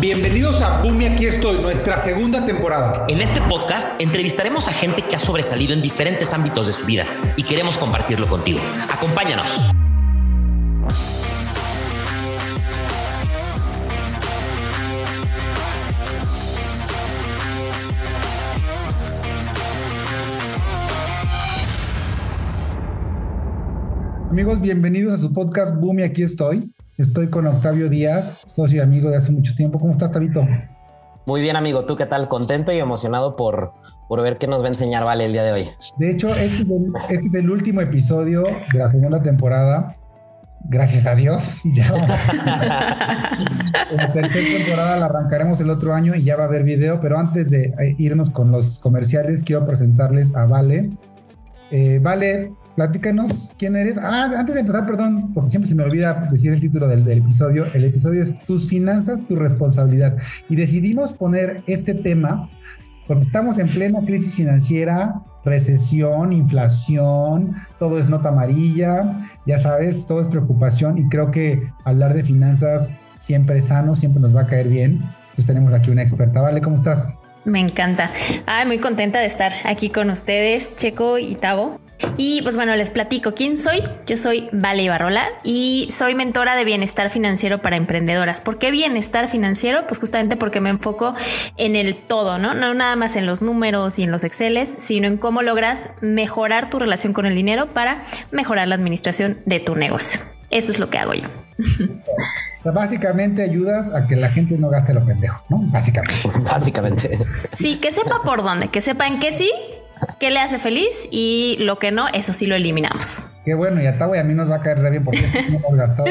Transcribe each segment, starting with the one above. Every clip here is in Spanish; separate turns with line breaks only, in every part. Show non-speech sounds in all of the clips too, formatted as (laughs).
Bienvenidos a Boom aquí estoy, nuestra segunda temporada.
En este podcast entrevistaremos a gente que ha sobresalido en diferentes ámbitos de su vida y queremos compartirlo contigo. Acompáñanos.
Amigos, bienvenidos a su podcast Boom y aquí estoy. Estoy con Octavio Díaz, socio y amigo de hace mucho tiempo. ¿Cómo estás, Tabito?
Muy bien, amigo. ¿Tú qué tal? Contento y emocionado por, por ver qué nos va a enseñar Vale el día de hoy.
De hecho, este es, el, este es el último episodio de la segunda temporada. Gracias a Dios. Ya (laughs) la tercera temporada la arrancaremos el otro año y ya va a haber video. Pero antes de irnos con los comerciales, quiero presentarles a Vale. Eh, vale, platícanos quién eres. Ah, antes de empezar, perdón, porque siempre se me olvida decir el título del, episodio. El episodio es Tus finanzas, tu responsabilidad. Y decidimos poner este tema porque estamos en plena crisis financiera, recesión, inflación, todo es nota amarilla, ya sabes, todo es preocupación y creo que hablar de finanzas siempre es sano, siempre nos va a caer bien. Entonces tenemos aquí una experta. Vale, ¿cómo estás?
Me encanta. Ay, muy contenta de estar aquí con ustedes, Checo y Tavo. Y pues bueno, les platico quién soy. Yo soy Vale Ibarrola y soy mentora de bienestar financiero para emprendedoras. ¿Por qué bienestar financiero? Pues justamente porque me enfoco en el todo, ¿no? No nada más en los números y en los Exceles, sino en cómo logras mejorar tu relación con el dinero para mejorar la administración de tu negocio. Eso es lo que hago yo.
básicamente ayudas a que la gente no gaste lo pendejo, ¿no? Básicamente. (laughs)
Básicamente.
Sí, que sepa por dónde, que sepa en qué sí qué le hace feliz y lo que no, eso sí lo eliminamos.
Qué bueno, y a y a mí nos va a caer re bien porque no hemos gastado (laughs)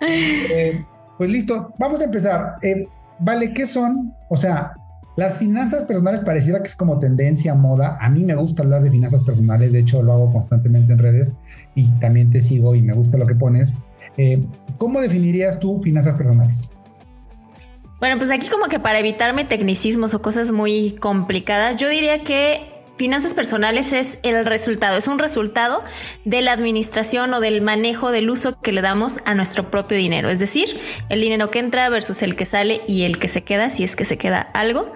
eh, pues listo, vamos a empezar. Eh, vale, ¿qué son? O sea, las finanzas personales pareciera que es como tendencia, moda. A mí me gusta hablar de finanzas personales, de hecho lo hago constantemente en redes y también te sigo y me gusta lo que pones. Eh, ¿Cómo definirías tú finanzas personales?
Bueno, pues aquí como que para evitarme tecnicismos o cosas muy complicadas, yo diría que finanzas personales es el resultado, es un resultado de la administración o del manejo del uso que le damos a nuestro propio dinero, es decir, el dinero que entra versus el que sale y el que se queda, si es que se queda algo.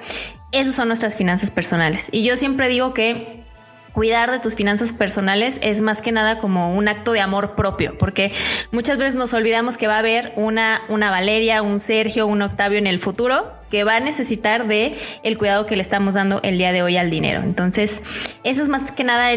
Esas son nuestras finanzas personales. Y yo siempre digo que cuidar de tus finanzas personales es más que nada como un acto de amor propio, porque muchas veces nos olvidamos que va a haber una, una Valeria, un Sergio, un Octavio en el futuro que va a necesitar de el cuidado que le estamos dando el día de hoy al dinero. Entonces, eso es más que nada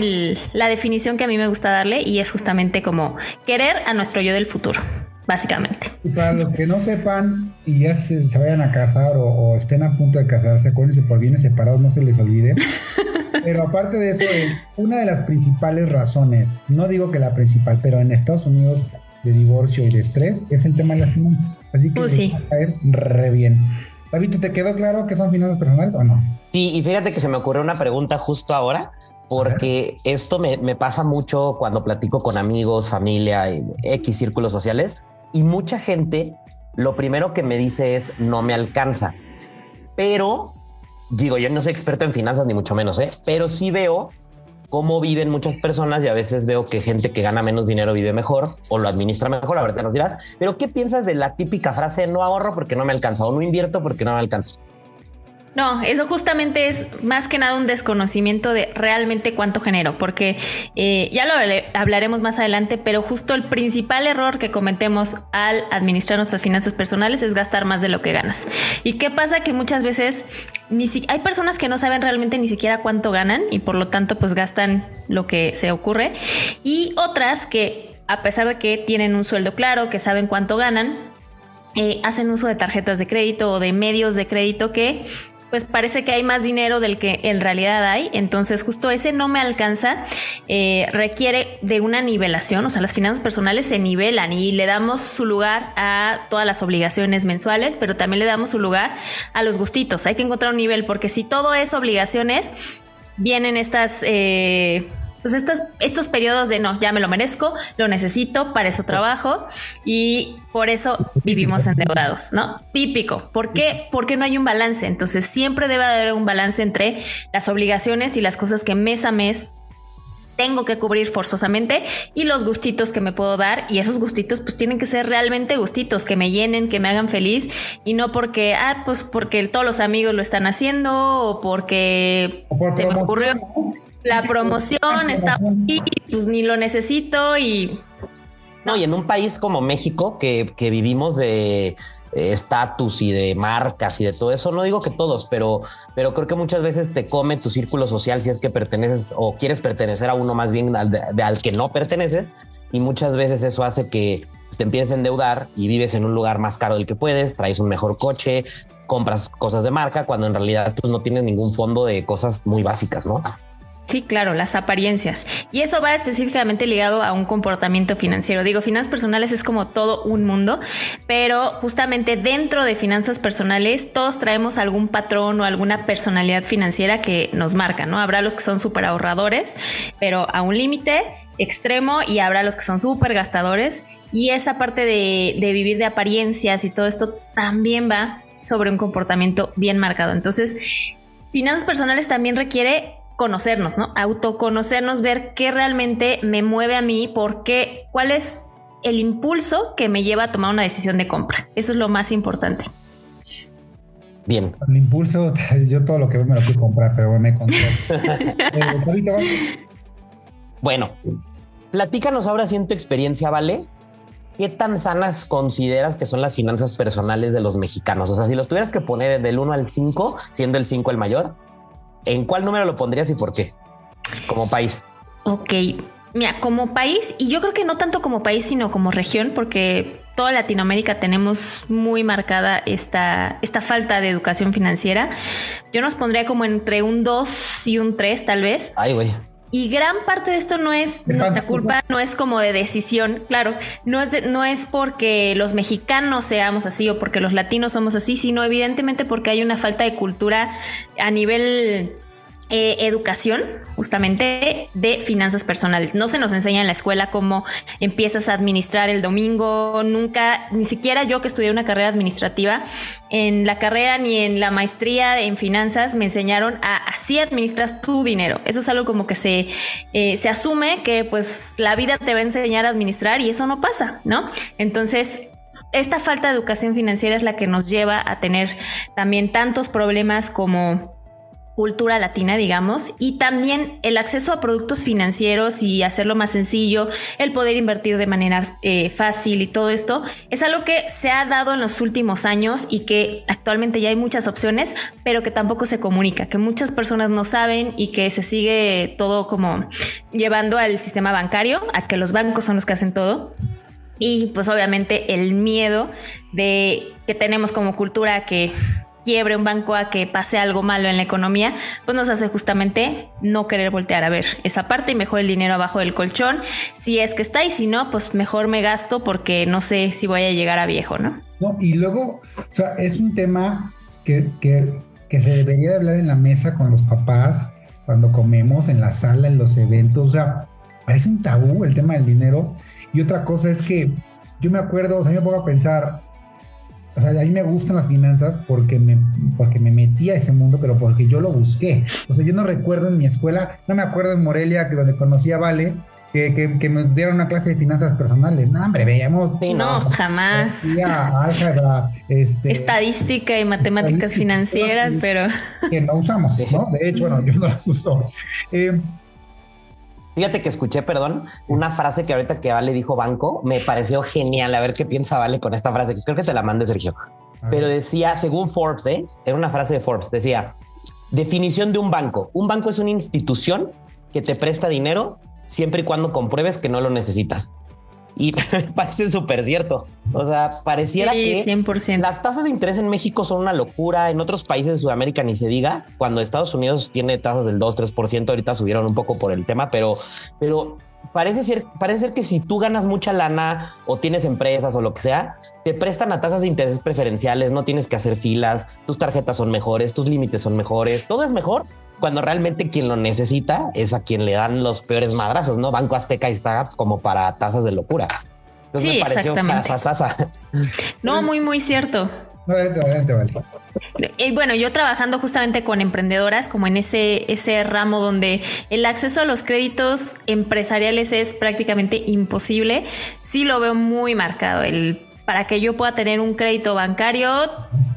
la definición que a mí me gusta darle y es justamente como querer a nuestro yo del futuro básicamente.
Y para los que no sepan y ya se, vayan a casar o, estén a punto de casarse, acuérdense por bienes separados, no se les olvide. (laughs) Pero aparte de eso, eh, una de las principales razones, no digo que la principal, pero en Estados Unidos de divorcio y de estrés es el tema de las finanzas. Así que
pues
va a caer re bien. David, ¿te quedó claro que son finanzas personales o no?
Sí, y fíjate que se me ocurrió una pregunta justo ahora, porque esto me, me, pasa mucho cuando platico con amigos, familia, X círculos sociales, y mucha gente lo primero que me dice es no me alcanza. Pero digo, yo no soy experto en finanzas ni mucho menos, ¿eh? pero sí veo cómo viven muchas personas y a veces veo que gente que gana menos dinero vive mejor o lo administra mejor, ahorita nos dirás, pero ¿qué piensas de la típica frase no ahorro porque no me alcanza o no invierto porque no me alcanza?
No, eso justamente es más que nada un desconocimiento de realmente cuánto genero, porque eh, ya lo hablaremos más adelante, pero justo el principal error que cometemos al administrar nuestras finanzas personales es gastar más de lo que ganas. ¿Y qué pasa? Que muchas veces ni si hay personas que no saben realmente ni siquiera cuánto ganan y por lo tanto pues gastan lo que se ocurre y otras que a pesar de que tienen un sueldo claro, que saben cuánto ganan, eh, hacen uso de tarjetas de crédito o de medios de crédito que pues parece que hay más dinero del que en realidad hay. Entonces justo ese no me alcanza, eh, requiere de una nivelación, o sea, las finanzas personales se nivelan y le damos su lugar a todas las obligaciones mensuales, pero también le damos su lugar a los gustitos. Hay que encontrar un nivel, porque si todo es obligaciones, vienen estas... Eh, pues estos, estos periodos de no, ya me lo merezco, lo necesito, para eso trabajo y por eso vivimos endeudados, ¿no? Típico. ¿Por qué? Porque no hay un balance. Entonces siempre debe haber un balance entre las obligaciones y las cosas que mes a mes tengo que cubrir forzosamente y los gustitos que me puedo dar. Y esos gustitos pues tienen que ser realmente gustitos que me llenen, que me hagan feliz. Y no porque ah pues porque todos los amigos lo están haciendo o porque se me ocurrió la promoción está y pues ni lo necesito y
no, y en un país como México que, que vivimos de estatus y de marcas y de todo eso. No digo que todos, pero, pero creo que muchas veces te come tu círculo social si es que perteneces o quieres pertenecer a uno más bien al que no perteneces. Y muchas veces eso hace que te empieces a endeudar y vives en un lugar más caro del que puedes, traes un mejor coche, compras cosas de marca, cuando en realidad pues, no tienes ningún fondo de cosas muy básicas, ¿no?
Sí, claro, las apariencias. Y eso va específicamente ligado a un comportamiento financiero. Digo, finanzas personales es como todo un mundo, pero justamente dentro de finanzas personales todos traemos algún patrón o alguna personalidad financiera que nos marca, ¿no? Habrá los que son súper ahorradores, pero a un límite extremo y habrá los que son súper gastadores. Y esa parte de, de vivir de apariencias y todo esto también va sobre un comportamiento bien marcado. Entonces, finanzas personales también requiere conocernos, ¿no? Autoconocernos, ver qué realmente me mueve a mí, por qué, cuál es el impulso que me lleva a tomar una decisión de compra. Eso es lo más importante.
Bien.
El impulso, (laughs) yo todo lo que veo me lo quiero comprar, pero me controlo. (laughs)
eh, bueno, platícanos ahora si en tu experiencia, ¿vale? ¿Qué tan sanas consideras que son las finanzas personales de los mexicanos? O sea, si los tuvieras que poner del 1 al 5, siendo el 5 el mayor, ¿en cuál número lo pondrías y por qué? Como país.
Ok, mira, como país, y yo creo que no tanto como país, sino como región, porque toda Latinoamérica tenemos muy marcada esta, esta falta de educación financiera. Yo nos pondría como entre un 2 y un 3 tal vez.
Ay, güey.
Y gran parte de esto no es nuestra culpa, no es como de decisión, claro, no es, de, no es porque los mexicanos seamos así o porque los latinos somos así, sino evidentemente porque hay una falta de cultura a nivel eh, educación justamente de finanzas personales. No se nos enseña en la escuela cómo empiezas a administrar el domingo, nunca, ni siquiera yo que estudié una carrera administrativa, en la carrera ni en la maestría en finanzas me enseñaron a así administras tu dinero. Eso es algo como que se, eh, se asume que pues la vida te va a enseñar a administrar y eso no pasa, ¿no? Entonces esta falta de educación financiera es la que nos lleva a tener también tantos problemas como cultura latina, digamos, y también el acceso a productos financieros y hacerlo más sencillo, el poder invertir de manera eh, fácil y todo esto, es algo que se ha dado en los últimos años y que actualmente ya hay muchas opciones, pero que tampoco se comunica, que muchas personas no saben y que se sigue todo como llevando al sistema bancario, a que los bancos son los que hacen todo. Y pues obviamente el miedo de que tenemos como cultura que quiebre un banco, a que pase algo malo en la economía, pues nos hace justamente no querer voltear a ver esa parte y mejor el dinero abajo del colchón, si es que está y si no, pues mejor me gasto porque no sé si voy a llegar a viejo, ¿no?
No, y luego, o sea, es un tema que, que, se debería de hablar en la mesa con los papás, cuando comemos, en la sala, en los eventos, o sea, parece un tabú el tema del dinero. Y otra cosa es que yo me acuerdo, o sea, me pongo a pensar, o sea, a mí me gustan las finanzas porque me, porque me metí a ese mundo, pero porque yo lo busqué. O sea, yo no recuerdo en mi escuela, no me acuerdo en Morelia, que donde conocí a Vale, que, que, que, nos dieron una clase de finanzas personales. No, hombre, veíamos.
Sí, no, jamás. Álgebra, este, Estadística y matemáticas financieras, pero.
Que no usamos, ¿no? De hecho, no, yo no las uso. Eh,
Fíjate que escuché, perdón, una frase que ahorita que Vale dijo banco, me pareció genial. A ver qué piensa Vale con esta frase, que creo que te la mandé, Sergio. Pero decía, según Forbes, ¿eh? era una frase de Forbes, decía, definición de un banco. Un banco es una institución que te presta dinero siempre y cuando compruebes que no lo necesitas. Y (laughs) parece súper cierto. O sea, pareciera
sí,
que
100%.
las tasas de interés en México son una locura. En otros países de Sudamérica ni se diga. Cuando Estados Unidos tiene tasas del 2, 3%, ahorita subieron un poco por el tema, pero, pero parece ser, parece ser que si tú ganas mucha lana o tienes empresas o lo que sea, te prestan a tasas de interés preferenciales, no tienes que hacer filas, tus tarjetas son mejores, tus límites son mejores, todo es mejor cuando realmente quien lo necesita es a quien le dan los peores madrazos, ¿no? Banco Azteca está como para tasas de locura.
Entonces sí,
me pareció
exactamente.
Frasasasa.
No, muy, muy cierto. Adelante, vale. Y bueno, yo trabajando justamente con emprendedoras, como en ese, ese ramo donde el acceso a los créditos empresariales es prácticamente imposible, sí lo veo muy marcado. El para que yo pueda tener un crédito bancario,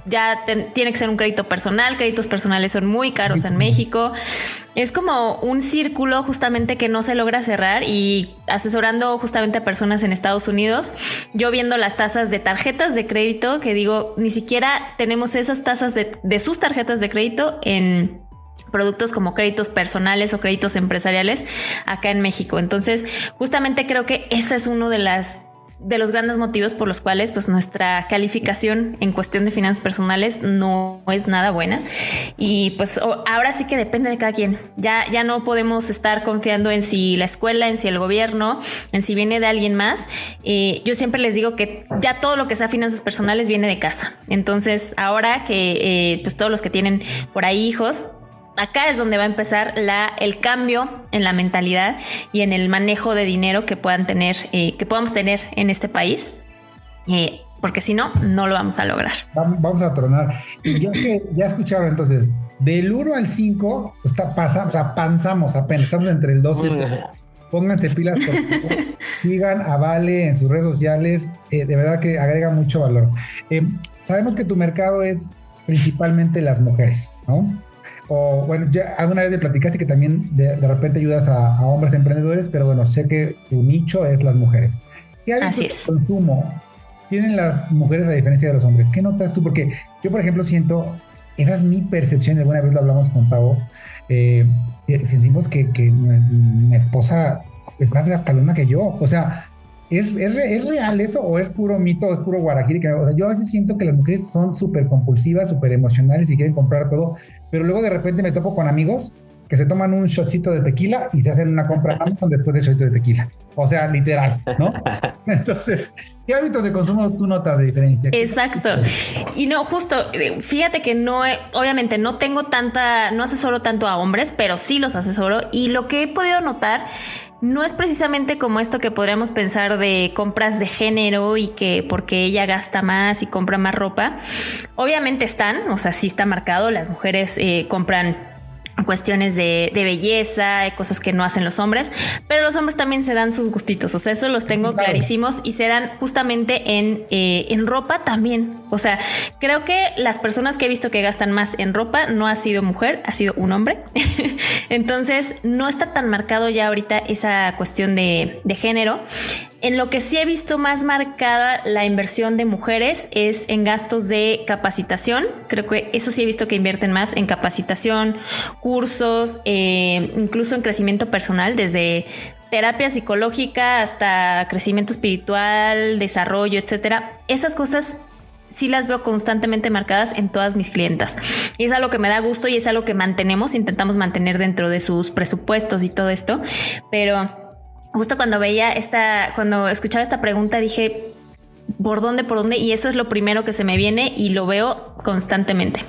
ya tiene que ser un crédito personal. Créditos personales son muy caros en México. Es como un círculo justamente que no se logra cerrar y asesorando justamente a personas en Estados Unidos, yo viendo las tasas de tarjetas de crédito, que digo, ni siquiera tenemos esas tasas de, de sus tarjetas de crédito en productos como créditos personales o créditos empresariales acá en México. Entonces, justamente creo que esa es uno de las de los grandes motivos por los cuales pues nuestra calificación en cuestión de finanzas personales no es nada buena. Y pues ahora sí que depende de cada quien. Ya ya no podemos estar confiando en si la escuela en si el gobierno en si viene de alguien más. Eh, yo siempre les digo que ya todo lo que sea finanzas personales viene de casa. Entonces ahora que eh, pues todos los que tienen por ahí hijos acá es donde va a empezar la, el cambio en la mentalidad y en el manejo de dinero que puedan tener, eh, que podamos tener en este país. Eh, porque si no, no lo vamos a lograr.
Vamos a tronar. Y yo que ya escucharon entonces, del 1 al 5, está, pasamos, o sea, panzamos apenas, estamos entre el 2 y el 3. Pónganse pilas, (laughs) sigan a Vale en sus redes sociales, eh, de verdad que agrega mucho valor. sabemos que tu mercado es principalmente las mujeres, ¿no? O bueno, ya alguna vez me platicaste que también de, repente ayudas a, hombres emprendedores, pero bueno, sé que tu nicho es las mujeres. ¿Qué hábitos de consumo tienen las mujeres a diferencia de los hombres? ¿Qué notas tú? Porque yo, por ejemplo, siento, esa es mi percepción, alguna vez lo hablamos con Pavo, eh, sentimos que, que mi, esposa es más gastalona que yo, o sea, ¿Es, es, real eso o es puro mito o es puro guarajiri? O sea, yo a veces siento que las mujeres son súper compulsivas, súper emocionales y quieren comprar todo, pero luego de repente me topo con amigos que se toman un shotcito de tequila y se hacen una compra Amazon después de shotcito de tequila. O sea, literal, ¿no? (laughs) Entonces, ¿qué hábitos de consumo tú notas de diferencia?
Exacto. Y no, justo, fíjate que no, obviamente no tengo tanta, no asesoro tanto a hombres, pero sí los asesoro. Y lo que he podido notar no es precisamente como esto que podríamos pensar de compras de género y que porque ella gasta más y compra más ropa. Obviamente están, o sea, sí está marcado, las mujeres eh, compran cuestiones de, belleza, cosas que no hacen los hombres, pero los hombres también se dan sus gustitos, o sea, eso los tengo clarísimos y se dan justamente en, eh, en ropa también. O sea, creo que las personas que he visto que gastan más en ropa no ha sido mujer, ha sido un hombre. (laughs) Entonces, no está tan marcado ya ahorita esa cuestión de, de género. En lo que sí he visto más marcada la inversión de mujeres es en gastos de capacitación. Creo que eso sí he visto que invierten más en capacitación, cursos, eh, incluso en crecimiento personal, desde terapia psicológica hasta crecimiento espiritual, desarrollo, etcétera. Esas cosas sí las veo constantemente marcadas en todas mis clientas. Y es algo que me da gusto y es algo que mantenemos, intentamos mantener dentro de sus presupuestos y todo esto. Pero justo cuando veía esta, cuando escuchaba esta pregunta, dije, ¿por dónde, por dónde? Y eso es lo primero que se me viene y lo veo constantemente.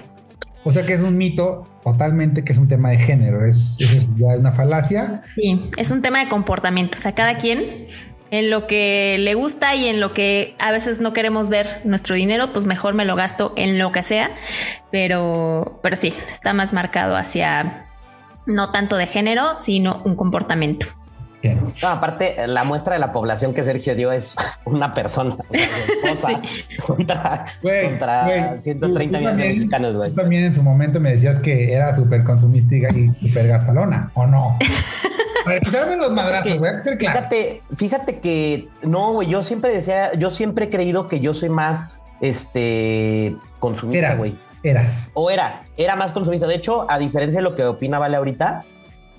O sea que es un mito totalmente que es un tema de género, es, es ya una falacia.
Sí, es un tema de comportamiento, o sea, cada quien en lo que le gusta y en lo que a veces no queremos ver nuestro dinero, pues mejor me lo gasto en lo que sea, pero, pero sí, está más marcado hacia no tanto de género, sino un comportamiento
aparte, la muestra de la población que Sergio dio es (laughs) una persona, (laughs) contra, 130 millones de mexicanos, güey.
Tú también en su momento me decías que era súper consumista y súper gastalona, ¿o no? (laughs) A ver, pues los madrazos, voy a ser claro.
Fíjate, fíjate que no, güey, yo siempre decía, yo siempre he creído que yo soy más este consumista, güey.
Eras.
O era, era más consumista. De hecho, a diferencia de lo que opina Vale ahorita,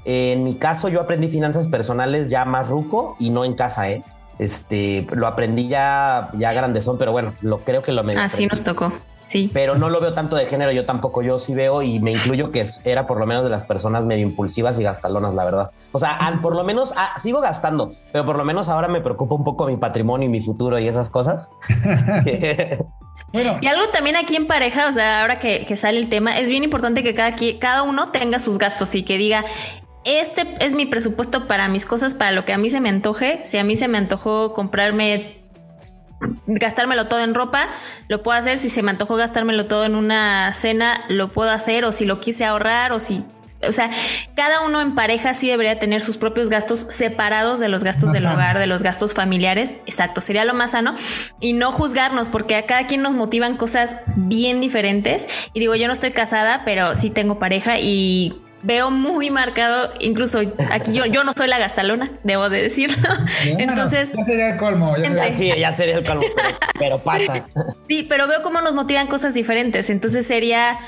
en mi caso, yo aprendí finanzas personales ya más ruco y no en casa, ¿eh? Este, lo aprendí ya, ya grandezón, pero bueno, lo creo que lo
me. Así nos tocó. Sí.
Pero no lo veo tanto de género, yo tampoco, yo sí veo y me incluyo que era por lo menos de las personas medio impulsivas y gastalonas, la verdad. O sea, por lo menos ah, sigo gastando, pero por lo menos ahora me preocupa un poco mi patrimonio y mi futuro y esas cosas. (laughs)
Bueno. Y algo también aquí en pareja, o sea, ahora que, que, sale el tema, es bien importante que cada, cada uno tenga sus gastos y que diga, este es mi presupuesto para mis cosas, para lo que a mí se me antoje. Si a mí se me antojó comprarme gastármelo todo en ropa, lo puedo hacer. Si se me antojó gastármelo todo en una cena, lo puedo hacer. O si lo quise ahorrar, o si o sea, cada uno en pareja sí debería tener sus propios gastos separados de los gastos del hogar, de los gastos familiares. Exacto, sería lo más sano. Y no juzgarnos, porque a cada quien nos motivan cosas bien diferentes. Y digo, yo no estoy casada, pero sí tengo pareja y veo muy marcado, incluso aquí yo, yo no soy la gastalona, debo de decirlo. (laughs) Entonces.
Ya sería el colmo.
Ya, sí, ya sería el colmo, pero pasa. (laughs)
Sí, pero veo cómo nos motivan cosas diferentes. Entonces sería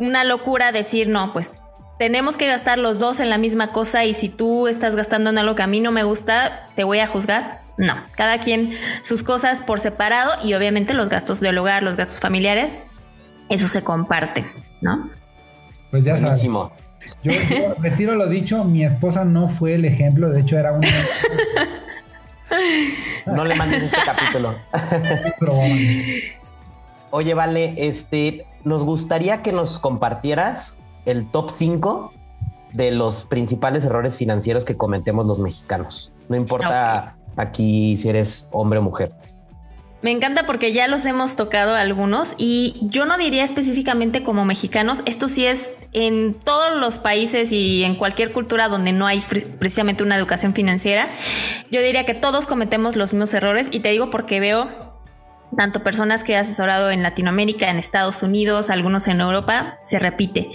una locura decir, no, pues tenemos que gastar los dos en la misma cosa y si tú estás gastando en algo que a mí no me gusta, te voy a juzgar. No, cada quien sus cosas por separado y obviamente los gastos del hogar, los gastos familiares, eso se comparten, ¿no?
Pues ya sabes. Yo, retiro lo dicho, mi esposa no fue el ejemplo, de hecho era un... (laughs)
no le mandes este capítulo. (laughs) Oye, vale, este, nos gustaría que nos compartieras el top 5 de los principales errores financieros que cometemos los mexicanos. No importa aquí si eres hombre o mujer.
Me encanta porque ya los hemos tocado algunos y yo no diría específicamente como mexicanos, esto sí es en todos los países y en cualquier cultura donde no hay precisamente una educación financiera, yo diría que todos cometemos los mismos errores y te digo porque veo tanto personas que he asesorado en Latinoamérica, en Estados Unidos, algunos en Europa, se repite.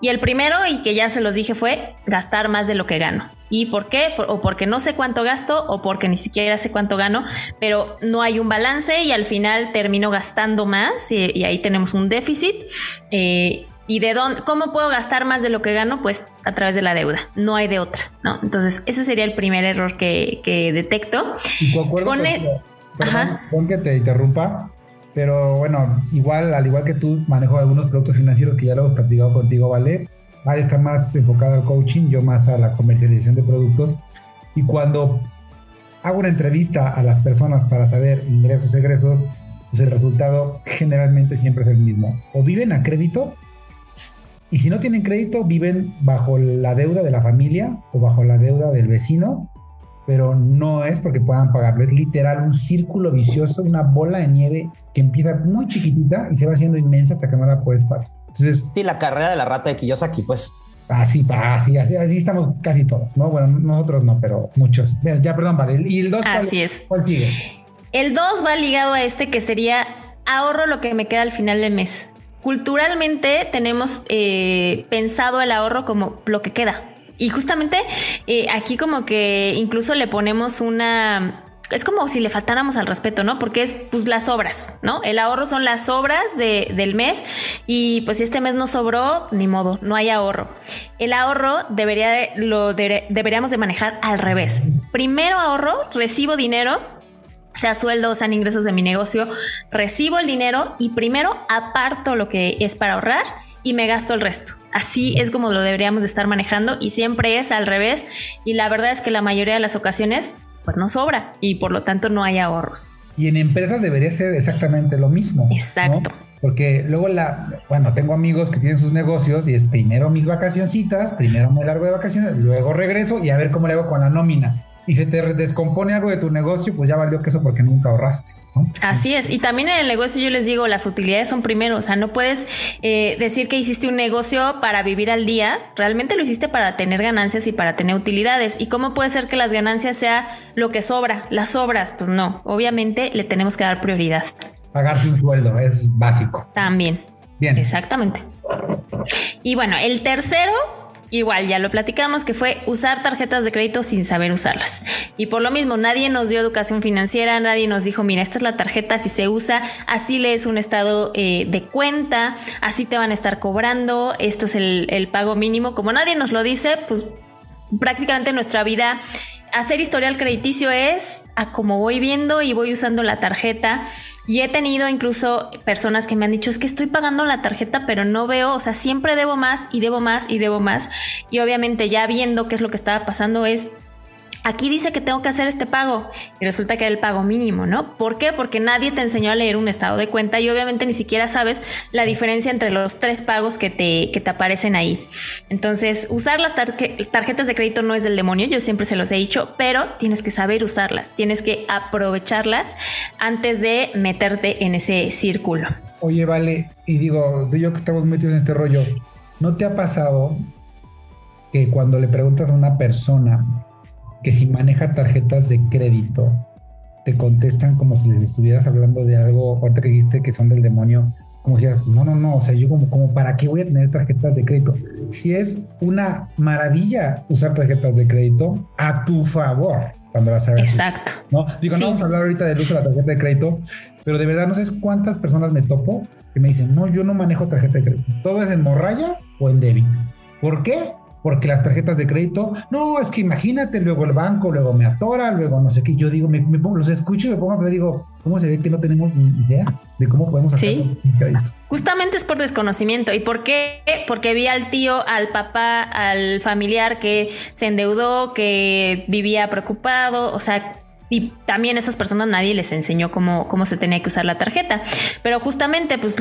Y el primero, y que ya se los dije, fue gastar más de lo que gano. ¿Y por qué? o porque no sé cuánto gasto o porque ni siquiera sé cuánto gano, pero no hay un balance y al final termino gastando más y, ahí tenemos un déficit. Eh, ¿Y de dónde, cómo puedo gastar más de lo que gano? Pues a través de la deuda. No hay de otra, ¿no? Entonces, ese sería el primer error que, detecto.
Con perdón, que te interrumpa, pero bueno, igual, al igual que tú, manejo algunos productos financieros que ya lo hemos platicado contigo, ¿vale? Vale está más enfocado al coaching, yo más a la comercialización de productos. Y cuando hago una entrevista a las personas para saber ingresos, egresos, pues el resultado generalmente siempre es el mismo. O viven a crédito, y si no tienen crédito, viven bajo la deuda de la familia o bajo la deuda del vecino, pero no es porque puedan pagarlo, es literal un círculo vicioso, una bola de nieve que empieza muy chiquitita y se va haciendo inmensa hasta que no la puedes pagar. Entonces,
sí, la carrera de la rata de Kiyosaki, pues.
Así, así, así, así estamos casi todos, ¿no? Bueno, nosotros no, pero muchos. Ya, perdón, vale. ¿Y el 2
Así es.
¿Cuál sigue?
El 2 va ligado a este que sería ahorro lo que me queda al final del mes. Culturalmente tenemos eh, pensado el ahorro como lo que queda, y justamente eh, aquí como que incluso le ponemos una es como si le faltáramos al respeto, ¿no? Porque es pues las obras, ¿no? El ahorro son las obras del mes y pues si este mes no sobró, ni modo, no hay ahorro. El ahorro debería lo deberíamos de manejar al revés. Primero ahorro, recibo dinero, sea sueldo, sean ingresos de mi negocio, recibo el dinero y primero aparto lo que es para ahorrar y me gasto el resto. Así es como lo deberíamos de estar manejando y siempre es al revés. Y la verdad es que la mayoría de las ocasiones pues no sobra y por lo tanto no hay ahorros.
Y en empresas debería ser exactamente lo mismo.
Exacto.
Porque luego la, bueno, tengo amigos que tienen sus negocios y es primero mis vacacioncitas, primero me largo de vacaciones, luego regreso y a ver cómo le hago con la nómina y se te descompone algo de tu negocio, pues ya valió que eso porque nunca ahorraste.
Así es. Y también en el negocio yo les digo, las utilidades son primero. O sea, no puedes eh, decir que hiciste un negocio para vivir al día. Realmente lo hiciste para tener ganancias y para tener utilidades. ¿Y cómo puede ser que las ganancias sea lo que sobra? Las obras, pues no. Obviamente le tenemos que dar prioridad.
Pagarse un sueldo es básico.
También. Bien. Exactamente. Y bueno, el tercero Igual, ya lo platicamos, que fue usar tarjetas de crédito sin saber usarlas. Y por lo mismo, nadie nos dio educación financiera, nadie nos dijo, mira, esta es la tarjeta, si se usa, así lees un estado eh, de cuenta, así te van a estar cobrando, esto es el, el pago mínimo. Como nadie nos lo dice, pues prácticamente nuestra vida hacer historial crediticio es a como voy viendo y voy usando la tarjeta. Y he tenido incluso personas que me han dicho, es que estoy pagando la tarjeta, pero no veo, o sea, siempre debo más y debo más y debo más. Y obviamente ya viendo qué es lo que estaba pasando es aquí dice que tengo que hacer este pago y resulta que era el pago mínimo, ¿no? ¿Por qué? Porque nadie te enseñó a leer un estado de cuenta y obviamente ni siquiera sabes la diferencia entre los tres pagos que te, que te aparecen ahí. Entonces, usar las tarjetas de crédito no es del demonio, yo siempre se los he dicho, pero tienes que saber usarlas, tienes que aprovecharlas antes de meterte en ese círculo.
Oye, vale, y digo, tú y yo que estamos metidos en este rollo, ¿no te ha pasado que cuando le preguntas a una persona que si maneja tarjetas de crédito, te contestan como si les estuvieras hablando de algo, ahorita que dijiste que son del demonio, como dijeras, no, no, no, o sea, yo como, como, ¿para qué voy a tener tarjetas de crédito? Si es una maravilla usar tarjetas de crédito a tu favor cuando las hagas.
Exacto.
¿no? Digo, no vamos a hablar ahorita del uso de la tarjeta de crédito, pero de verdad no sé cuántas personas me topo que me dicen, no, yo no manejo tarjeta de crédito. Todo es en morralla o en débito. ¿Por qué? Porque las tarjetas de crédito, no, es que imagínate, luego el banco, luego me atora, luego no sé qué. Yo digo, me, pongo, los escucho y me pongo a digo, ¿cómo se ve que no tenemos ni idea de cómo podemos hacer
sí. Justamente es por desconocimiento. ¿Y por qué? Porque vi al tío, al papá, al familiar que se endeudó, que vivía preocupado, o sea, y también esas personas nadie les enseñó cómo, cómo se tenía que usar la tarjeta. Pero justamente, pues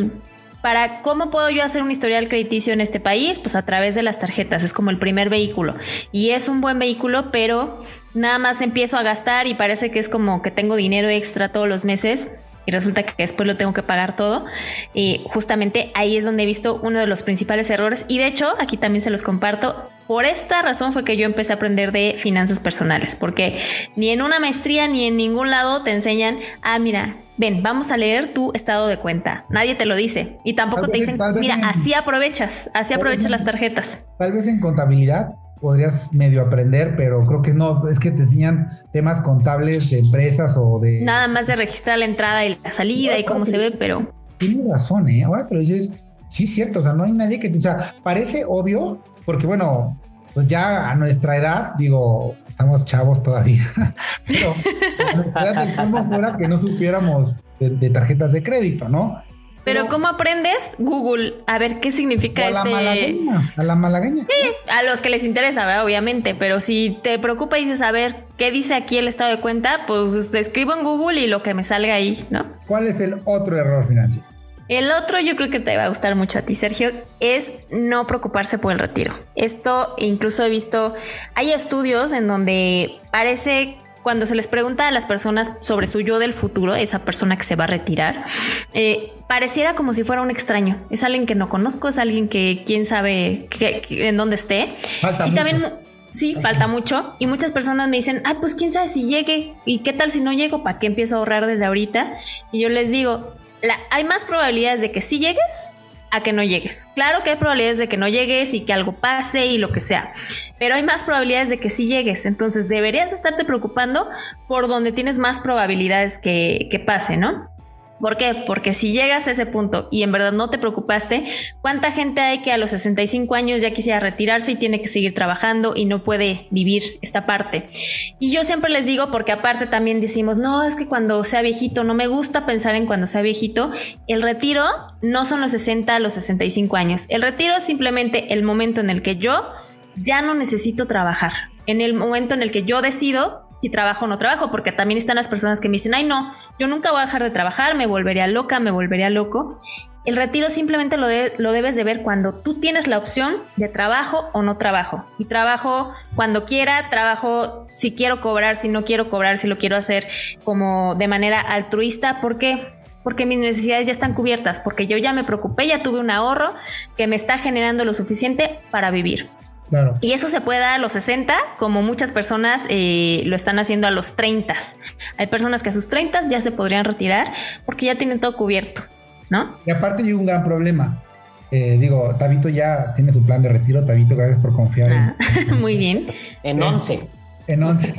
para cómo puedo yo hacer un historial crediticio en este país, pues a través de las tarjetas, es como el primer vehículo. Y es un buen vehículo, pero nada más empiezo a gastar y parece que es como que tengo dinero extra todos los meses y resulta que después lo tengo que pagar todo. Y justamente ahí es donde he visto uno de los principales errores. Y de hecho, aquí también se los comparto. Por esta razón fue que yo empecé a aprender de finanzas personales, porque ni en una maestría ni en ningún lado te enseñan, ah, mira, ven, vamos a leer tu estado de cuenta. Nadie te lo dice. Y tampoco te dicen, mira, así aprovechas, así aprovechas las tarjetas.
Tal vez en contabilidad podrías medio aprender, pero creo que no, es que te enseñan temas contables de empresas o de...
Nada más de registrar la entrada y la salida y cómo se ve, pero...
Tienes razón, ¿eh? Ahora que lo dices, sí es cierto, o sea, no hay nadie que... O sea, parece obvio, porque bueno, pues ya a nuestra edad, digo, estamos chavos todavía, (laughs) pero a nuestra edad, ¿cómo fuera que no supiéramos de, tarjetas de crédito, no?
Pero, ¿cómo aprendes? Google, a ver qué significa
a
la este
malagueña, a la malagueña.
Sí, a los que les interesa, ¿verdad? obviamente, pero si te preocupa y dices, a ver, ¿qué dice aquí el estado de cuenta? Pues escribo en Google y lo que me salga ahí, ¿no?
¿Cuál es el otro error financiero?
El otro, yo creo que te va a gustar mucho a ti, Sergio, es no preocuparse por el retiro. Esto incluso he visto, hay estudios en donde parece cuando se les pregunta a las personas sobre su yo del futuro, esa persona que se va a retirar, eh, pareciera como si fuera un extraño. Es alguien que no conozco, es alguien que quién sabe en dónde esté.
Falta
y
mucho.
también Sí, falta mucho. Y muchas personas me dicen, ah, pues quién sabe si llegue. ¿Y qué tal si no llego? ¿Para qué empiezo a ahorrar desde ahorita? Y yo les digo, hay más probabilidades de que sí llegues a que no llegues. Claro que hay probabilidades de que no llegues y que algo pase y lo que sea, pero hay más probabilidades de que sí llegues. Entonces deberías estarte preocupando por donde tienes más probabilidades que, que pase, ¿no? ¿Por qué? Porque si llegas a ese punto y en verdad no te preocupaste, ¿cuánta gente hay que a los 65 años ya quisiera retirarse y tiene que seguir trabajando y no puede vivir esta parte? Y yo siempre les digo, porque aparte también decimos, no, es que cuando sea viejito, no me gusta pensar en cuando sea viejito, el retiro no son los 60 a los 65 años. El retiro es simplemente el momento en el que yo ya no necesito trabajar. En el momento en el que yo decido si trabajo o no trabajo, porque también están las personas que me dicen, ay no, yo nunca voy a dejar de trabajar, me volvería loca, me volvería loco. El retiro simplemente lo, lo debes de ver cuando tú tienes la opción de trabajo o no trabajo. Y trabajo cuando quiera, trabajo si quiero cobrar, si no quiero cobrar, si lo quiero hacer como de manera altruista. ¿Por qué? Porque mis necesidades ya están cubiertas, porque yo ya me preocupé, ya tuve un ahorro que me está generando lo suficiente para vivir. Y eso se puede dar a los 60, como muchas personas eh, lo están haciendo a los 30. Hay personas que a sus 30 ya se podrían retirar porque ya tienen todo cubierto, ¿no?
Y aparte hay un gran problema. Eh, digo, Tabito ya tiene su plan de retiro. Tabito, gracias por confiar
en, ah, (laughs) Muy bien.
En 11.
En 11.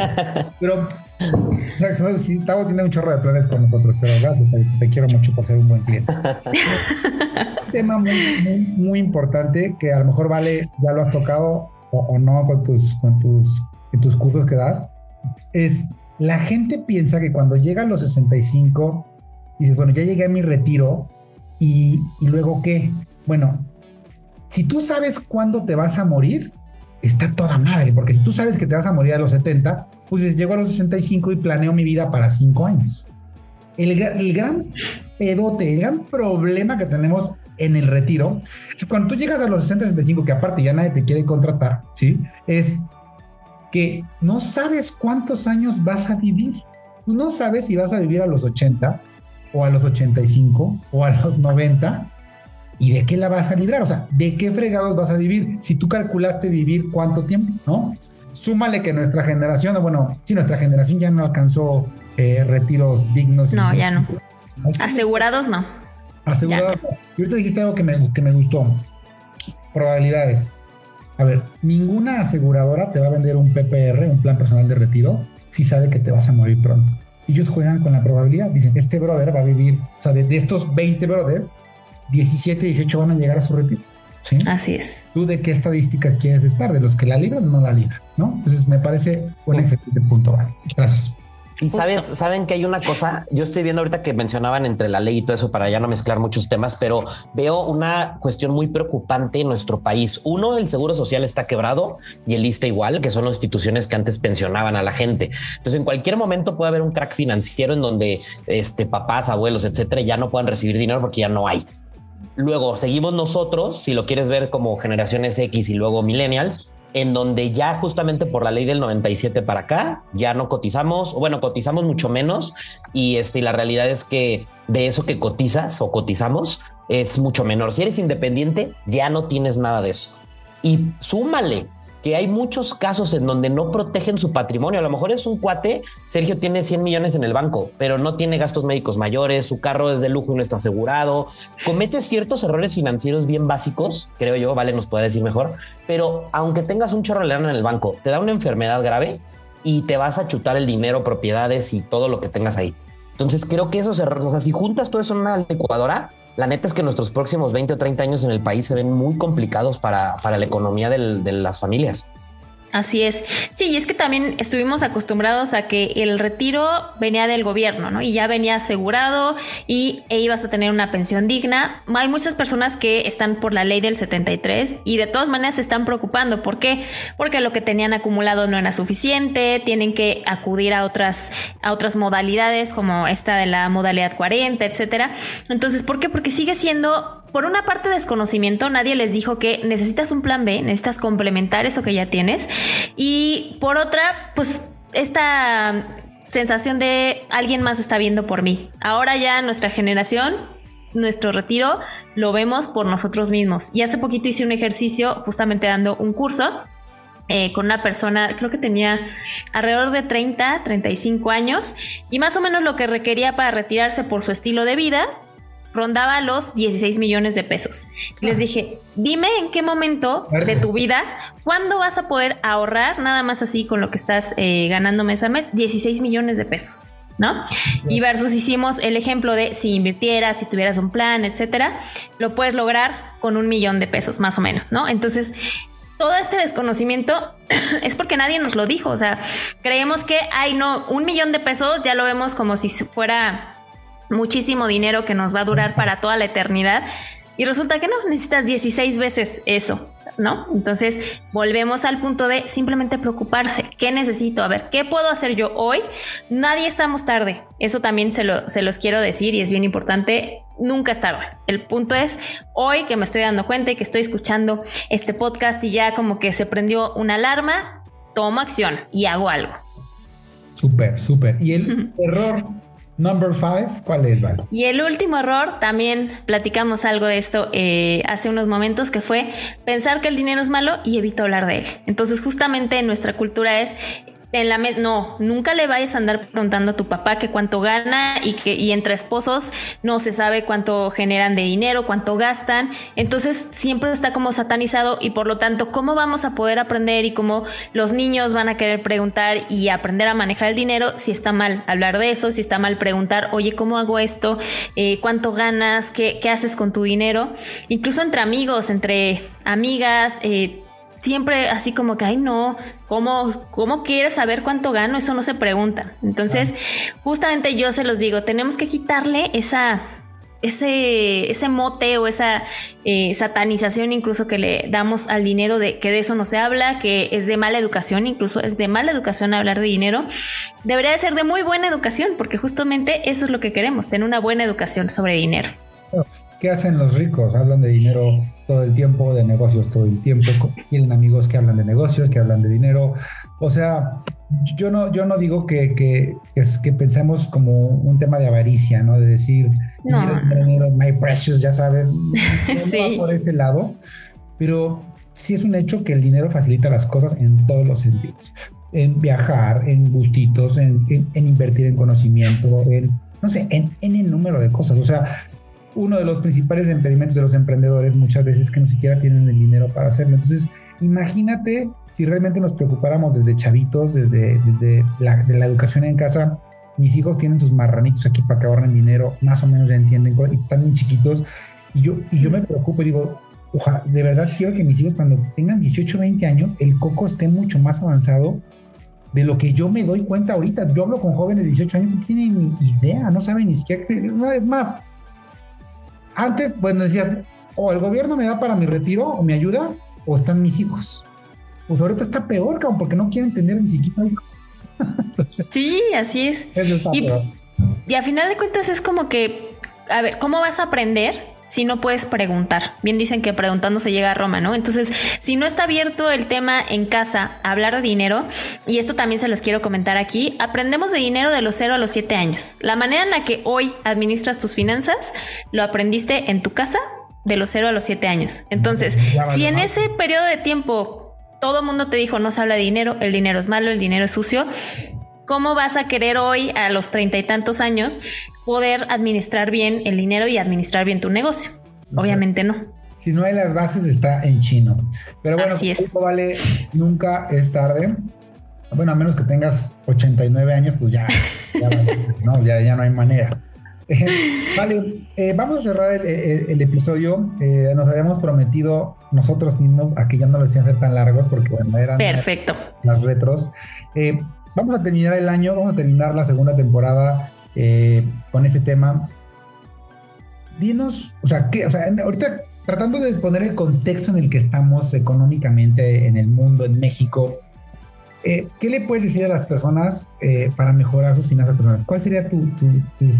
pero, o sí, Tavo tiene un chorro de planes con nosotros, pero gracias, te, quiero mucho por ser un buen cliente. (laughs) un tema muy, muy, importante que a lo mejor vale, ya lo has tocado o, no con tus, con tus, en tus cursos que das, es la gente piensa que cuando llega a los 65, dices, bueno, ya llegué a mi retiro y, y luego qué? Bueno, si tú sabes cuándo te vas a morir, está toda madre, porque si tú sabes que te vas a morir a los 70, pues llego a los 65 y planeo mi vida para cinco años. El, el gran pedote, el gran problema que tenemos en el retiro, cuando tú llegas a los 60, 65, que aparte ya nadie te quiere contratar, ¿sí? Es que no sabes cuántos años vas a vivir. Tú no sabes si vas a vivir a los 80 o a los 85 o a los 90 y de qué la vas a librar, o sea, de qué fregados vas a vivir. Si tú calculaste vivir cuánto tiempo, ¿no? Súmale que nuestra generación, bueno, si nuestra generación ya no alcanzó eh, retiros dignos.
No, ya no. Asegurados no.
Asegurados. Y ahorita dijiste algo que me, que me gustó. Probabilidades. A ver, ninguna aseguradora te va a vender un PPR, un plan personal de retiro, si sabe que te vas a morir pronto. Ellos juegan con la probabilidad. Dicen, este brother va a vivir, o sea, de, de estos 20 brothers, 17, 18 van a llegar a su retiro. ¿sí?
Así es.
¿Tú de qué estadística quieres estar? ¿De los que la libran o no la libran? ¿no? Entonces me parece un excelente punto. Vale. Gracias.
Y sabes, saben que hay una cosa, yo estoy viendo ahorita que mencionaban entre la ley y todo eso para ya no mezclar muchos temas, pero veo una cuestión muy preocupante en nuestro país. Uno, el seguro social está quebrado y el ISTE igual, que son las instituciones que antes pensionaban a la gente. Entonces, en cualquier momento puede haber un crack financiero en donde este papás, abuelos, etcétera, ya no puedan recibir dinero porque ya no hay. Luego seguimos nosotros, si lo quieres ver como generaciones X y luego millennials, en donde ya justamente por la ley del 97 para acá ya no cotizamos, bueno, cotizamos mucho menos y este la realidad es que de eso que cotizas o cotizamos es mucho menor. Si eres independiente, ya no tienes nada de eso. Y súmale que hay muchos casos en donde no protegen su patrimonio. A lo mejor es un cuate, Sergio tiene 100 millones en el banco, pero no tiene gastos médicos mayores, su carro es de lujo y no está asegurado, comete ciertos errores financieros bien básicos, creo yo, vale, nos puede decir mejor, pero aunque tengas un chorro de en el banco, te da una enfermedad grave y te vas a chutar el dinero, propiedades y todo lo que tengas ahí. Entonces creo que esos errores, o sea, si juntas todo eso en una licuadora, la neta es que nuestros próximos 20 o 30 años en el país se ven muy complicados para, para la economía de las familias.
Así es. Sí, y es que también estuvimos acostumbrados a que el retiro venía del gobierno, ¿no? Y ya venía asegurado y e ibas a tener una pensión digna. Hay muchas personas que están por la ley del 73 y de todas maneras se están preocupando. ¿Por qué? Porque lo que tenían acumulado no era suficiente, tienen que acudir a otras, a otras modalidades como esta de la modalidad 40, etcétera. Entonces, ¿por qué? Porque sigue siendo por una parte desconocimiento, nadie les dijo que necesitas un plan B, necesitas complementar eso que ya tienes. Y por otra, pues esta sensación de alguien más está viendo por mí. Ahora ya nuestra generación, nuestro retiro, lo vemos por nosotros mismos. Y hace poquito hice un ejercicio justamente dando un curso eh, con una persona, creo que tenía alrededor de 30, 35 años, y más o menos lo que requería para retirarse por su estilo de vida rondaba los 16 millones de pesos. Les dije, dime en qué momento de tu vida, ¿cuándo vas a poder ahorrar nada más así con lo que estás eh, ganando mes a mes? 16 millones de pesos. ¿No? Y versus hicimos el ejemplo de si invirtieras, si tuvieras un plan, etcétera, lo puedes lograr con un millón de pesos, más o menos, ¿no? Entonces, todo este desconocimiento (clears throat) es porque nadie nos lo dijo. O sea, creemos que, ay, no, un millón de pesos ya lo vemos como si fuera muchísimo dinero que nos va a durar para toda la eternidad. Y resulta que no, necesitas 16 veces eso, ¿no? Entonces volvemos al punto de simplemente preocuparse. ¿Qué necesito? A ver, ¿qué puedo hacer yo hoy? Nadie estamos tarde. Eso también se, lo, se los quiero decir y es bien importante. Nunca es tarde. El punto es hoy que me estoy dando cuenta y que estoy escuchando este podcast y ya como que se prendió una alarma, tomo acción y hago algo.
Súper, súper. Y el error Number five, ¿cuál es, Val?
Y el último error, también platicamos algo de esto eh, hace unos momentos, que fue pensar que el dinero es malo y evito hablar de él. Entonces, justamente nuestra cultura es en la mesa, no, nunca le vayas a andar preguntando a tu papá que cuánto gana y que y entre esposos no se sabe cuánto generan de dinero, cuánto gastan. Entonces siempre está como satanizado y por lo tanto, ¿cómo vamos a poder aprender y cómo los niños van a querer preguntar y aprender a manejar el dinero si está mal hablar de eso, si está mal preguntar, oye, ¿cómo hago esto? Eh, ¿Cuánto ganas? ¿Qué, ¿Qué, haces con tu dinero? Incluso entre amigos, entre amigas, eh, siempre así como que, ay, no, ¿cómo, ¿cómo quieres saber cuánto gano? Eso no se pregunta. Entonces, justamente yo se los digo, tenemos que quitarle esa ese, ese mote o esa eh, satanización incluso que le damos al dinero de que de eso no se habla, que es de mala educación, incluso es de mala educación hablar de dinero, debería de ser de muy buena educación, porque justamente eso es lo que queremos, tener una buena educación sobre dinero.
¿Qué hacen los ricos? Hablan de dinero todo el tiempo, de negocios todo el tiempo, tienen amigos que hablan de negocios, que hablan de dinero. O sea, yo no, yo no digo que, que, que, pensemos como un tema de avaricia, ¿no? De decir, dinero, dinero, my precious, ya sabes, (laughs) no, sí. por ese lado, pero sí es un hecho que el dinero facilita las cosas en todos los sentidos. En viajar, en gustitos, en, en, invertir en conocimiento, en, no sé, en, en el número de cosas. O sea, uno de los principales impedimentos de los emprendedores muchas veces es que no siquiera tienen el dinero para hacerlo. Entonces, imagínate si realmente nos preocupáramos desde chavitos, desde, desde la, de la educación en casa. Mis hijos tienen sus marranitos aquí para que ahorren dinero, más o menos ya entienden, y bien chiquitos. Y yo, y yo me preocupo y digo, ojalá, de verdad quiero que mis hijos cuando tengan 18 o 20 años, el coco esté mucho más avanzado de lo que yo me doy cuenta ahorita. Yo hablo con jóvenes de 18 años que no tienen ni idea, no saben ni siquiera que no es más antes, bueno, decías, o el gobierno me da para mi retiro o me ayuda, o están mis hijos. Pues ahorita está peor, cabrón, porque no quieren tener ni siquiera hijos. (laughs)
sí, así es. y, y a final de cuentas es como que, a ver, ¿cómo vas a aprender si no puedes preguntar. Bien dicen que preguntando se llega a Roma, ¿no? Entonces, si no está abierto el tema en casa hablar de dinero, y esto también se los quiero comentar aquí, aprendemos de dinero de los 0 a los 7 años. La manera en la que hoy administras tus finanzas, lo aprendiste en tu casa de los 0 a los 7 años. Entonces, si en ese periodo de tiempo todo el mundo te dijo no se habla de dinero, el dinero es malo, el dinero es sucio, ¿cómo vas a querer hoy, a los treinta y tantos años, poder administrar bien el dinero y administrar bien tu negocio? Obviamente no.
Si no hay las bases, está en chino. Pero bueno, Así es. vale, nunca es tarde. Bueno, a menos que tengas 89 años, pues ya, ya, (laughs) no, ya, no hay manera. (laughs) vale, eh, vamos a cerrar el, episodio. Eh, nos habíamos prometido nosotros mismos a que ya no lo decían ser tan largos porque bueno, eran
Perfecto.
las retros. Vamos a terminar el año, vamos a terminar la segunda temporada eh, con este tema. Dinos, o sea, ¿qué? O sea, ahorita tratando de poner el contexto en el que estamos económicamente en el mundo, en México, eh, ¿qué le puedes decir a las personas eh, para mejorar sus finanzas personales? ¿Cuál sería tus,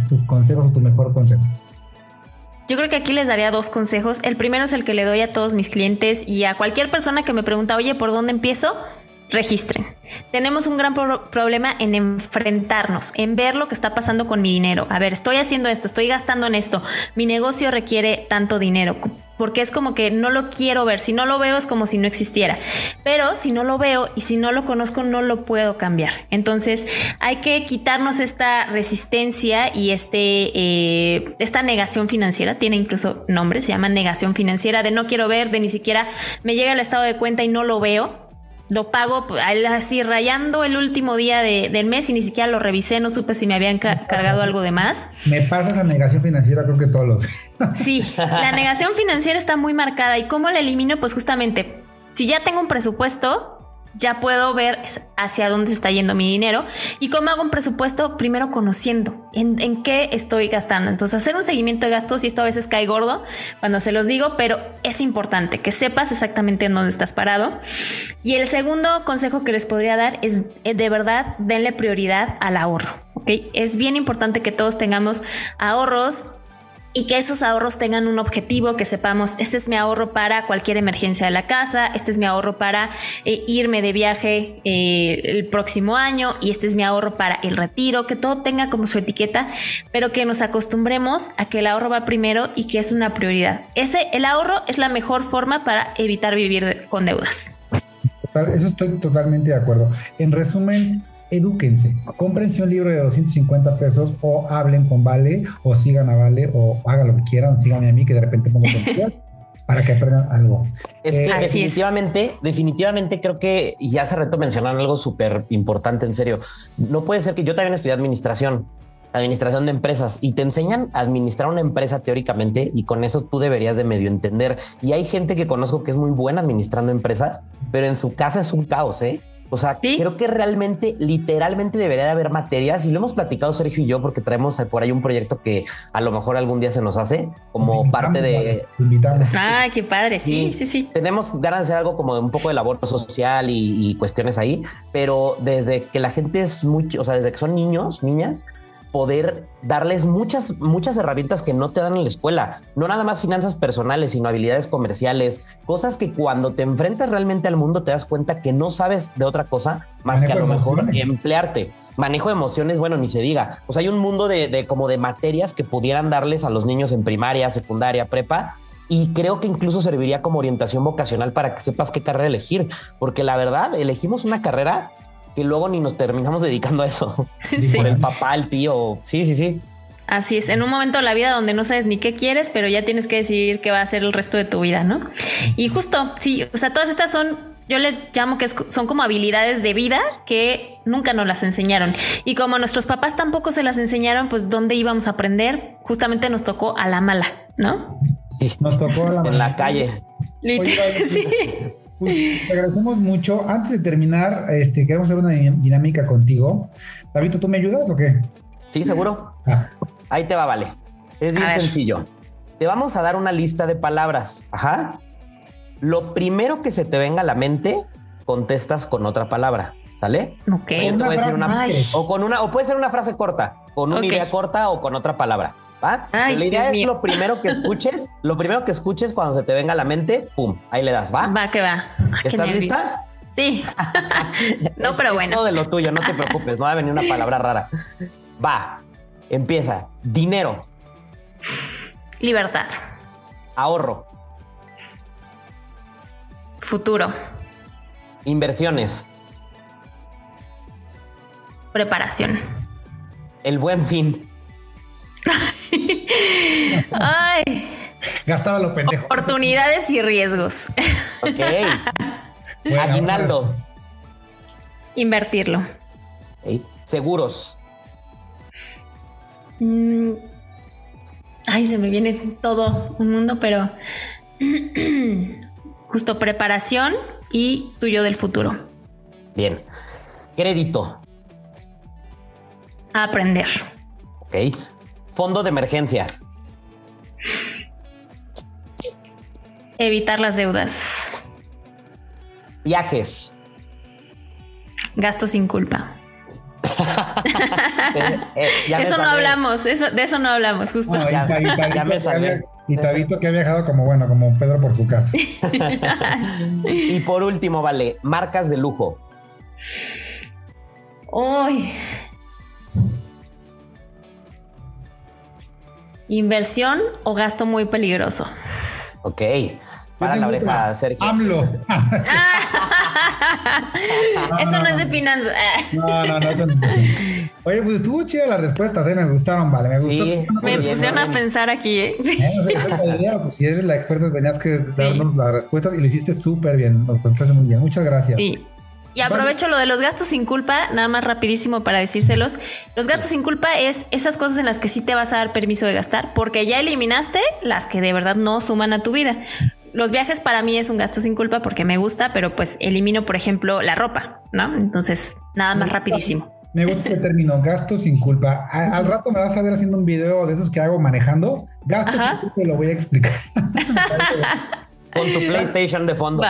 tus consejos o tu mejor consejo?
Yo creo que aquí les daría dos consejos. El primero es el que le doy a todos mis clientes y a cualquier persona que me pregunta, oye, ¿por dónde empiezo? Registren. Tenemos un gran problema en enfrentarnos, en ver lo que está pasando con mi dinero. A ver, estoy haciendo esto, estoy gastando en esto, mi negocio requiere tanto dinero, porque es como que no lo quiero ver, si no lo veo es como si no existiera, pero si no lo veo y si no lo conozco no lo puedo cambiar. Entonces hay que quitarnos esta resistencia y este, eh, esta negación financiera, tiene incluso nombre, se llama negación financiera, de no quiero ver, de ni siquiera me llega el estado de cuenta y no lo veo lo pago así rayando el último día del mes y ni siquiera lo revisé, no supe si me habían cargado algo de más.
Me pasa esa negación financiera, creo que todos los. (laughs)
sí, la negación financiera está muy marcada. ¿Y cómo la elimino? Pues justamente, si ya tengo un presupuesto, ya puedo ver hacia dónde está yendo mi dinero y cómo hago un presupuesto primero conociendo en, qué estoy gastando. Entonces hacer un seguimiento de gastos y esto a veces cae gordo cuando se los digo, pero es importante que sepas exactamente en dónde estás parado. Y el segundo consejo que les podría dar es eh, de verdad denle prioridad al ahorro. Es bien importante que todos tengamos ahorros y que esos ahorros tengan un objetivo, que sepamos, este es mi ahorro para cualquier emergencia de la casa, este es mi ahorro para eh, irme de viaje eh, el próximo año y este es mi ahorro para el retiro, que todo tenga como su etiqueta, pero que nos acostumbremos a que el ahorro va primero y que es una prioridad. Ese, el ahorro es la mejor forma para evitar vivir con deudas.
Total, eso estoy totalmente de acuerdo. En resumen, edúquense, cómprense un libro de 250 pesos o hablen con Vale o sigan a Vale o hagan lo que quieran, síganme a mí que de repente pongo (laughs) para que aprendan algo.
Es que eh, definitivamente, definitivamente creo que, y hace rato mencionaron algo súper importante, en serio, no puede ser que yo también estudié administración, administración de empresas y te enseñan a administrar una empresa teóricamente y con eso tú deberías de medio entender. Y hay gente que conozco que es muy buena administrando empresas, pero en su casa es un caos, ¿eh? O sea, creo que realmente, literalmente debería de haber materias y lo hemos platicado Sergio y yo porque traemos por ahí un proyecto que a lo mejor algún día se nos hace como parte de...
Ah, qué padre. Sí, sí, sí,
Tenemos ganas de hacer algo como de un poco de labor social y, y cuestiones ahí, pero desde que la gente es mucho, o sea, desde que son niños, niñas, poder darles muchas, muchas herramientas que no te dan en la escuela. No nada más finanzas personales, sino habilidades comerciales, cosas que cuando te enfrentas realmente al mundo te das cuenta que no sabes de otra cosa más que a lo mejor emplearte. Manejo de emociones, bueno, ni se diga. O sea, hay un mundo de, de como de materias que pudieran darles a los niños en primaria, secundaria, prepa, y creo que incluso serviría como orientación vocacional para que sepas qué carrera elegir, porque la verdad, elegimos una carrera que luego ni nos terminamos dedicando a eso. (laughs) Por el papá, el tío. Sí, sí, sí.
Así es, en un momento de la vida donde no sabes ni qué quieres, pero ya tienes que decidir qué va a ser el resto de tu vida, ¿no? Y justo, sí, o sea, todas estas son, yo les llamo que son como habilidades de vida que nunca nos las enseñaron. Y como nuestros papás tampoco se las enseñaron, pues dónde íbamos a aprender, justamente nos tocó a la mala, ¿no?
Sí, nos tocó a la mala. En la calle. (laughs)
sí.
Pues, te agradecemos mucho. Antes de terminar, este, queremos hacer una dinámica contigo. David, ¿tú me ayudas o qué?
Sí, seguro. Ah. Ahí te va, vale. Es bien sencillo. Te vamos a dar una lista de palabras. Ajá. Lo primero que se te venga a la mente, contestas con otra palabra. ¿Sale?
Ok.
O, con una, o puede ser una frase corta, con una idea corta o con otra palabra. ¿Va? la idea es lo primero que escuches, (laughs) lo primero que escuches cuando se te venga a la mente, pum, ahí le das, ¿va?
Va, que va.
¿Estás listas?
Sí. (laughs) no, pero bueno.
Es todo de lo tuyo, no te preocupes, no va a venir una palabra rara. Va, empieza. Dinero.
Libertad.
Ahorro.
Futuro.
Inversiones.
Preparación.
El buen fin. (laughs)
Ay.
Gastaba lo pendejo.
Oportunidades y riesgos.
Ok. Aguinaldo.
Invertirlo.
Seguros.
Mm. Ay, se me viene todo un mundo, pero (clears throat) justo preparación y tuyo del futuro.
Bien. Crédito.
aprender.
Ok. Fondo de emergencia.
Evitar las deudas.
Viajes.
Gasto sin culpa. (laughs) (laughs) Eh, eso no hablamos, de eso no hablamos, justo.
y, Tabito, que ha viajado como bueno, como Pedro por su casa. (laughs)
y por último, vale, marcas de lujo.
Uy, Inversión o gasto muy peligroso.
Ok. Para la oreja, Sergio.
AMLO.
eso no, es de finanzas.
no, no, no. Oye, pues estuvo chida las respuestas, ¿eh? me gustaron, vale, me gustó.
me pusieron a pensar aquí, ¿eh? (laughs)
pues si eres la experta, tenías que darnos las respuestas y lo hiciste súper bien, lo contestaste muy bien. Muchas gracias.
Sí. Y aprovecho lo de los gastos sin culpa, nada más rapidísimo para decírselos. Los gastos sin culpa es esas cosas en las que sí te vas a dar permiso de gastar, porque ya eliminaste las que de verdad no suman a tu vida. Los viajes para mí es un gasto sin culpa porque me gusta, pero pues elimino, por ejemplo, la ropa, ¿no? Entonces, nada más rapidísimo.
Me gusta ese término, gasto sin culpa. al rato me vas a ver haciendo un video de esos que hago manejando. Gasto sin culpa, te lo voy a explicar. (laughs)
Con tu PlayStation de fondo.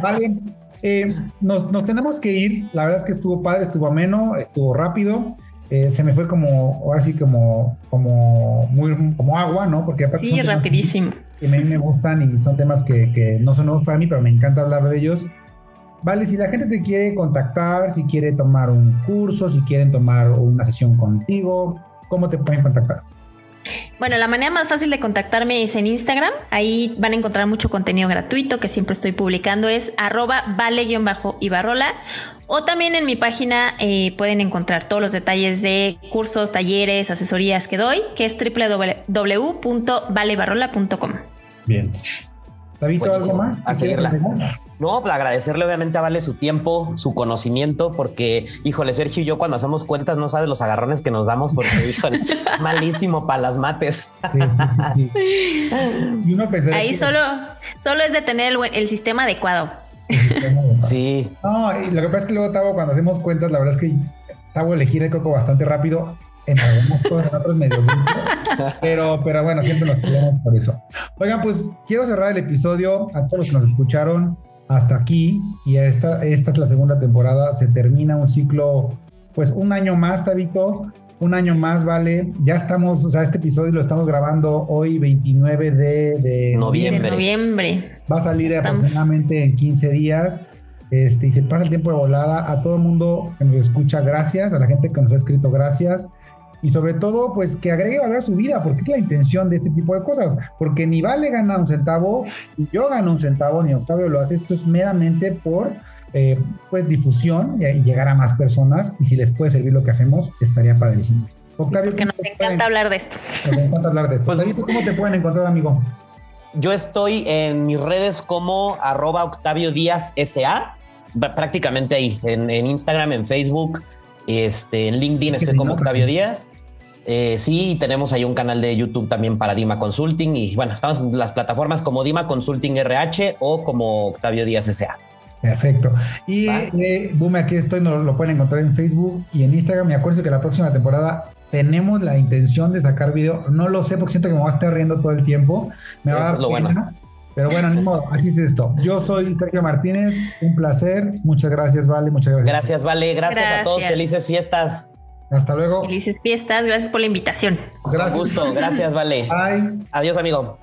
Vale. Eh, nos, tenemos que ir. La verdad es que estuvo padre, estuvo ameno, estuvo rápido. Eh, se me fue como, ahora sí, como, como, muy, como agua, ¿no?
Porque aparte sí, rapidísimo.
Que a mí me gustan y son temas que, que no son nuevos para mí, pero me encanta hablar de ellos. Vale, si la gente te quiere contactar, si quiere tomar un curso, si quieren tomar una sesión contigo, ¿cómo te pueden contactar?
Bueno, la manera más fácil de contactarme es en Instagram. Ahí van a encontrar mucho contenido gratuito que siempre estoy publicando. Es arroba vale-ibarrola. O también en mi página eh, pueden encontrar todos los detalles de cursos, talleres, asesorías que doy, que es www.valebarrola.com.
Bien. David, ¿algo más?
A seguirla. No, pues agradecerle obviamente a Vale su tiempo, su conocimiento, porque, híjole, Sergio y yo cuando hacemos cuentas no sabes los agarrones que nos damos porque, (laughs) híjole, malísimo para las mates.
y uno Ahí solo, solo es de tener el, sistema adecuado.
Sí.
No, y lo que pasa es que luego, Tavo, cuando hacemos cuentas, la verdad es que Tavo elegir el coco bastante rápido en algunas cosas, en otros medio (laughs) pero, pero bueno, siempre nos peleamos por eso. Oigan, pues quiero cerrar el episodio a todos los que nos escucharon hasta aquí y esta, esta es la segunda temporada, se termina un ciclo, pues un año más, Tabito, un año más, vale. Ya estamos, o sea, este episodio lo estamos grabando hoy 29 de,
noviembre.
noviembre.
Va a salir aproximadamente en 15 días. Este, y se pasa el tiempo de volada. A todo el mundo que nos escucha, gracias. A la gente que nos ha escrito, gracias y sobre todo, pues que agregue valor a su vida, porque es la intención de este tipo de cosas, porque ni Vale gana un centavo, ni yo gano un centavo, ni Octavio lo hace, esto es meramente por eh, pues difusión y, llegar a más personas, y si les puede servir lo que hacemos, estaría padrísimo.
Octavio, porque nos encanta hablar de esto.
Nos encanta hablar de esto. Pues, ¿cómo te pueden encontrar, amigo?
Yo estoy en mis redes como arroba Octavio Díaz SA, prácticamente ahí, en Instagram, en Facebook, este, en LinkedIn estoy como Octavio Díaz. Eh, sí, tenemos ahí un canal de YouTube también para Dima Consulting y bueno, estamos en las plataformas como Dima Consulting RH o como Octavio Díaz S.A.
Perfecto. Y eh, Boom, aquí estoy, lo, lo pueden encontrar en Facebook y en Instagram. Y acuérdense que la próxima temporada tenemos la intención de sacar video. No lo sé porque siento que me va a estar riendo todo el tiempo. Me va a dar lo bueno. Pero bueno, ni modo, así es esto. Yo soy Sergio Martínez, un placer. Muchas gracias, Vale. Muchas gracias.
Gracias, Vale. Gracias, a todos. Felices fiestas.
Hasta luego.
Felices fiestas. Gracias por la invitación.
Gracias. gusto. Gracias, Vale.
Bye.
Adiós, amigo.